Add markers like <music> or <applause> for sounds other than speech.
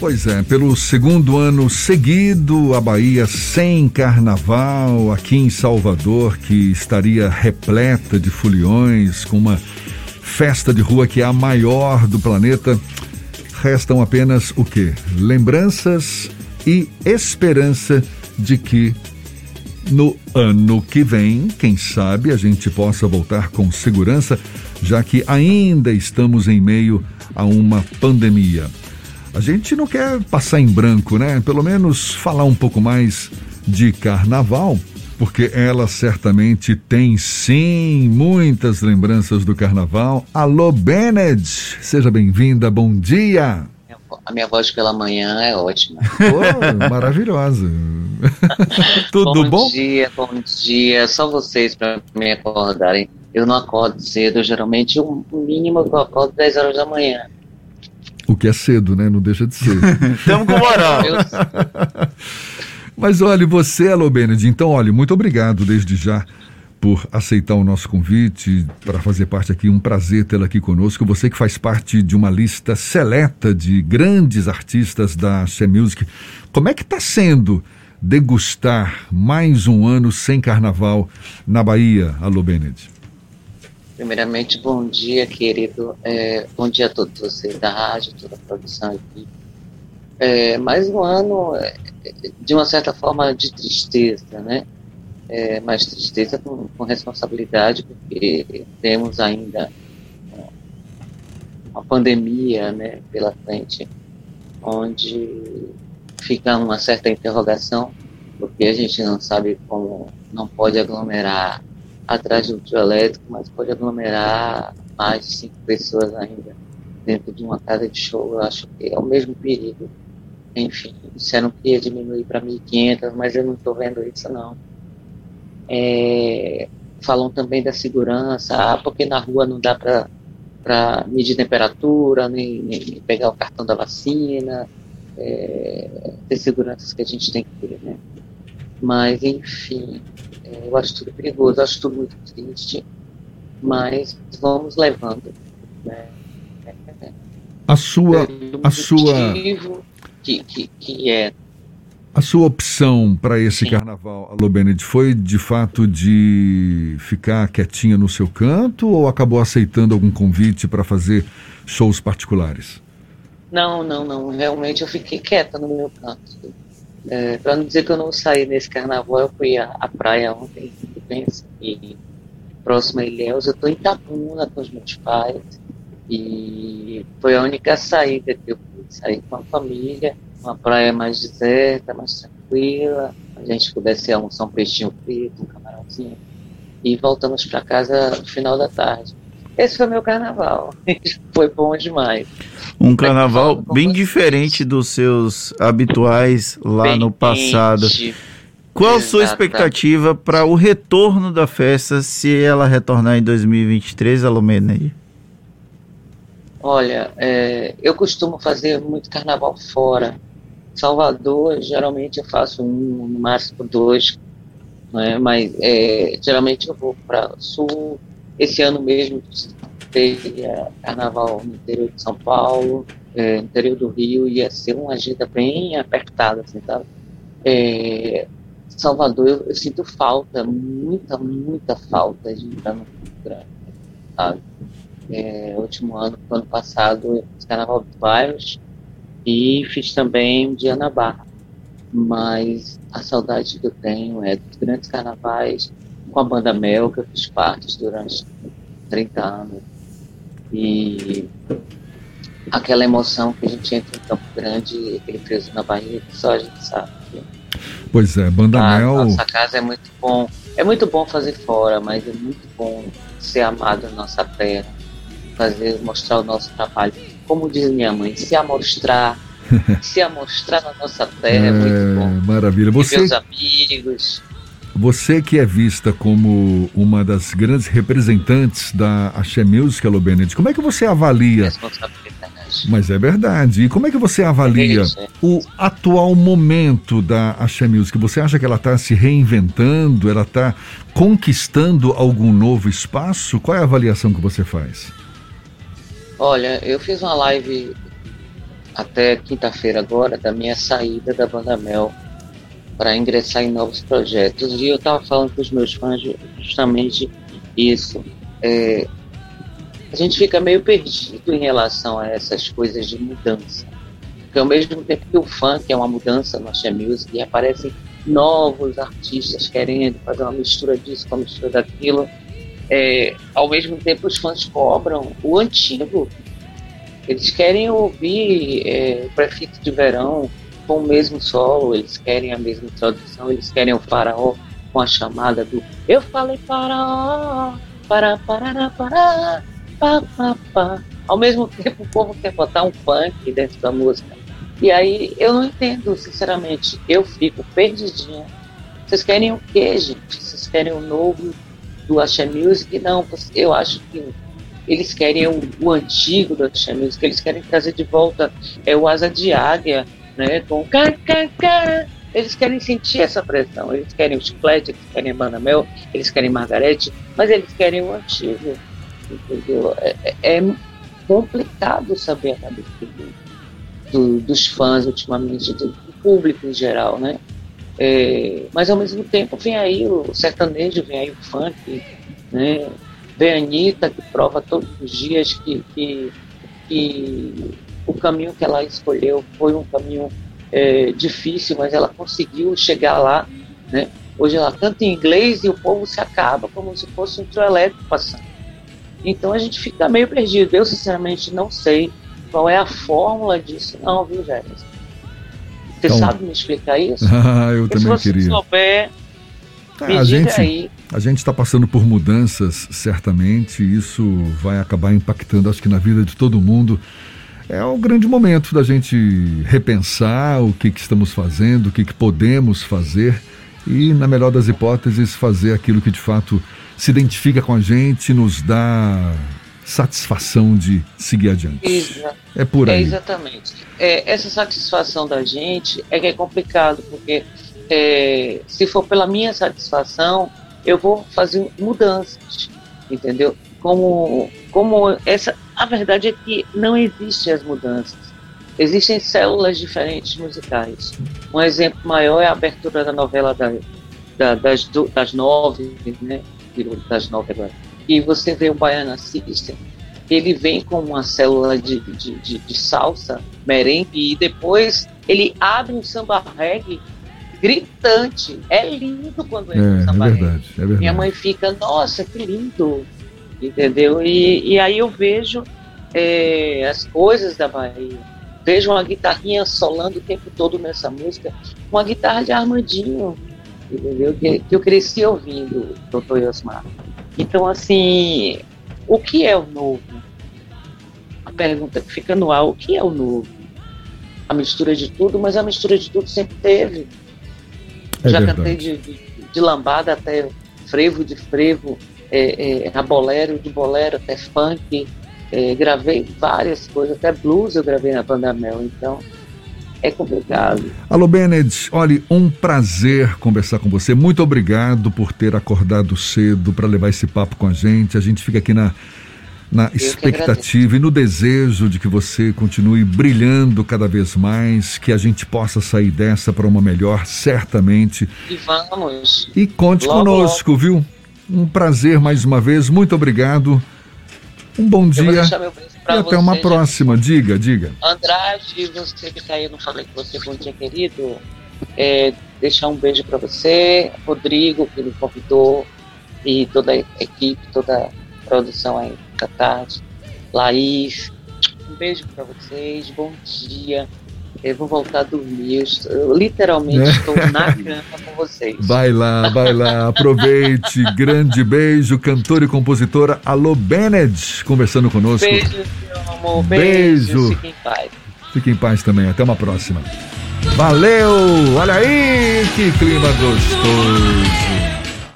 Pois é, pelo segundo ano seguido, a Bahia sem carnaval, aqui em Salvador, que estaria repleta de foliões, com uma festa de rua que é a maior do planeta, restam apenas o quê? Lembranças e esperança de que no ano que vem, quem sabe, a gente possa voltar com segurança, já que ainda estamos em meio a uma pandemia. A gente não quer passar em branco, né? Pelo menos falar um pouco mais de carnaval, porque ela certamente tem sim muitas lembranças do carnaval. Alô, Bennett, seja bem-vinda, bom dia. A minha voz pela manhã é ótima. <laughs> Oh, maravilhosa. <laughs> Tudo bom? Bom dia, bom dia. Só vocês para me acordarem. Eu não acordo cedo, geralmente o mínimo eu acordo 10 horas da manhã. O que é cedo, né? Não deixa de ser. <laughs> Estamos com moral. Mas olha, você, Alô Bened, então, olha, muito obrigado desde já por aceitar o nosso convite para fazer parte aqui. Um prazer tê-la aqui conosco. Você que faz parte de uma lista seleta de grandes artistas da She Music. Como é que está sendo degustar mais um ano sem carnaval na Bahia, Alô Bened? Primeiramente, bom dia, querido. É, bom dia a todos vocês da rádio, toda a produção aqui. É, mais um ano, é, de uma certa forma, de tristeza, né? É, mas tristeza com, com responsabilidade, porque temos ainda uma pandemia né, pela frente, onde fica uma certa interrogação, porque a gente não sabe como não pode aglomerar atrás do elétrico, mas pode aglomerar mais de cinco pessoas ainda dentro de uma casa de show. Eu acho que é o mesmo perigo. Enfim, disseram que ia diminuir para 1.500, mas eu não estou vendo isso não. É, falam também da segurança, ah, porque na rua não dá para medir temperatura, nem, nem, pegar o cartão da vacina, é, ter seguranças que a gente tem que ter, né? Mas, enfim, eu acho tudo perigoso, acho tudo muito triste, mas vamos levando. Né? A sua. A sua que, que, que é. A sua opção para esse Sim. carnaval, Alô Bened, foi de fato de ficar quietinha no seu canto ou acabou aceitando algum convite para fazer shows particulares? Não, não, não. Realmente eu fiquei quieta no meu canto. É, para não dizer que eu não saí nesse carnaval, eu fui à, à praia ontem, e próximo a Ilhéus, eu estou em Itabuna com os meus pais, e foi a única saída que eu pude sair com a família, uma praia mais deserta, mais tranquila, a gente pudesse almoçar um peixinho frito, um camarãozinho, e voltamos para casa no final da tarde. Esse foi meu carnaval. <laughs> foi bom demais. Um carnaval bem diferente dos seus habituais lá bem no passado. Qual a sua expectativa para o retorno da festa, se ela retornar em 2023, Alomena? Olha, é, eu costumo fazer muito carnaval fora. Salvador, geralmente eu faço um, no máximo dois, né? mas é, geralmente eu vou para o sul, esse ano mesmo teve carnaval no interior de São Paulo, é, no interior do Rio, ia ser uma agenda bem apertada, assim? É, Salvador, eu, eu, sinto falta, muita, muita falta de entrar no Grande, sabe? É, último ano, ano passado, eu fiz carnaval dos bairros e fiz também um dia na Barra. Mas a saudade que eu tenho é dos grandes carnavais com a banda Mel, que eu fiz parte durante 30 anos. E aquela emoção que a gente entra em Campo Grande, aquele peso na barriga, só a gente sabe. Pois é, Banda a, Mel. Nossa casa é muito bom. É muito bom fazer fora, mas é muito bom ser amado na nossa terra, fazer, mostrar o nosso trabalho. Como diz minha mãe, se amostrar, <laughs> se amostrar na nossa terra é, é muito bom. Maravilha. Você... E meus amigos. Você que é vista como uma das grandes representantes da Axé Music, Alô Benedict, como é que você avalia? Mas é verdade. E como é que você avalia é o atual momento da Axé Music? Você acha que ela está se reinventando? Ela está conquistando algum novo espaço? Qual é a avaliação que você faz? Olha, eu fiz uma live até quinta-feira agora da minha saída da Banda Mel para ingressar em novos projetos. E eu estava falando com os meus fãs justamente isso. É, a gente fica meio perdido em relação a essas coisas de mudança. Porque ao mesmo tempo que o funk é uma mudança no Axé Music e aparecem novos artistas querendo fazer uma mistura disso com a mistura daquilo, é, ao mesmo tempo os fãs cobram o antigo. Eles querem ouvir é, o prefixo de verão, com o mesmo solo, eles querem a mesma introdução, eles querem o faraó com a chamada do Eu falei faraó, para, para, para, pa, pa, pa. Ao mesmo tempo, o povo quer botar um funk dentro da música. E aí eu não entendo, sinceramente. Eu fico perdidinha. Vocês querem o quê, gente? Vocês querem o novo do Axé Music? Não, eu acho que eles querem o, o antigo do Axé Music, eles querem trazer de volta é, o Asa de Águia, né? Com eles querem sentir essa pressão, eles querem o chiclete, eles querem a Banda Mel, eles querem Margarete, mas eles querem o antigo, entendeu? É, é, é complicado saber a cabeça do, dos fãs ultimamente, do, do, público em geral, né? É, mas ao mesmo tempo vem aí o sertanejo, vem aí o funk, né? Vem a Anitta, que prova todos os dias que, que, que o caminho que ela escolheu foi um caminho é, difícil, mas ela conseguiu chegar lá. Né? Hoje ela canta em inglês e o povo se acaba como se fosse um trio elétrico passando. Então a gente fica meio perdido. Eu, sinceramente, não sei qual é a fórmula disso, não, viu, Jefferson? Você então, sabe me explicar isso? <laughs> Ah, eu Porque também se você queria. souber, ah, a gente, aí. A gente está passando por mudanças, certamente, isso vai acabar impactando, acho que na vida de todo mundo é o grande momento da gente repensar o que, que estamos fazendo, o que, que podemos fazer e, na melhor das hipóteses, fazer aquilo que de fato se identifica com a gente, nos dá satisfação de seguir adiante. É por aí. É exatamente. É, essa satisfação da gente é que é complicado, porque é, se for pela minha satisfação, eu vou fazer mudanças, entendeu? Como, como essa, a verdade é que não existem as mudanças. Existem células diferentes musicais. Um exemplo maior é a abertura da novela da, da, das, das nove, né? Das nove agora. E você vê o Baiana System, ele vem com uma célula de, de, de, de salsa, merengue, e depois ele abre um samba reggae gritante. É lindo quando entra é, um samba é verdade, reggae. É verdade. Minha mãe fica, nossa, que lindo entendeu? E, e aí eu vejo é, as coisas da Bahia. Vejo uma guitarrinha solando o tempo todo nessa música, uma guitarra de Armandinho, entendeu? Que, que eu cresci ouvindo, Dr. Yosmar. Então, assim, o que é o novo? A pergunta que fica no ar, o que é o novo? A mistura de tudo, mas a mistura de tudo sempre teve. É Já verdade. cantei de, de, de lambada até frevo de frevo, é, é, a bolero, de bolero até funk, é, gravei várias coisas, até blues eu gravei na Banda Mel, então é complicado. Alô, Bennett, olha, um prazer conversar com você. Muito obrigado por ter acordado cedo para levar esse papo com a gente. A gente fica aqui na, na expectativa e no desejo de que você continue brilhando cada vez mais, que a gente possa sair dessa para uma melhor, certamente. E vamos. E conte logo, conosco, logo. viu? Um prazer mais uma vez, muito obrigado. Um bom dia. e até você, uma próxima. Gente. Diga, diga. Andrade, você que está aí, não falei com você, bom dia, querido. É, deixar um beijo para você, Rodrigo, que me convidou, e toda a equipe, toda a produção aí da tarde. Laís, um beijo para vocês, bom dia. Eu vou voltar a dormir. Eu, literalmente é. estou na cama com vocês. Vai lá, vai lá, aproveite. <laughs> Grande beijo, cantora e compositora Alô Bennett, conversando conosco. Beijo, meu amor. Beijo. beijo. Fique em paz. Fique em paz também. Até uma próxima. Valeu! Olha aí que clima gostoso.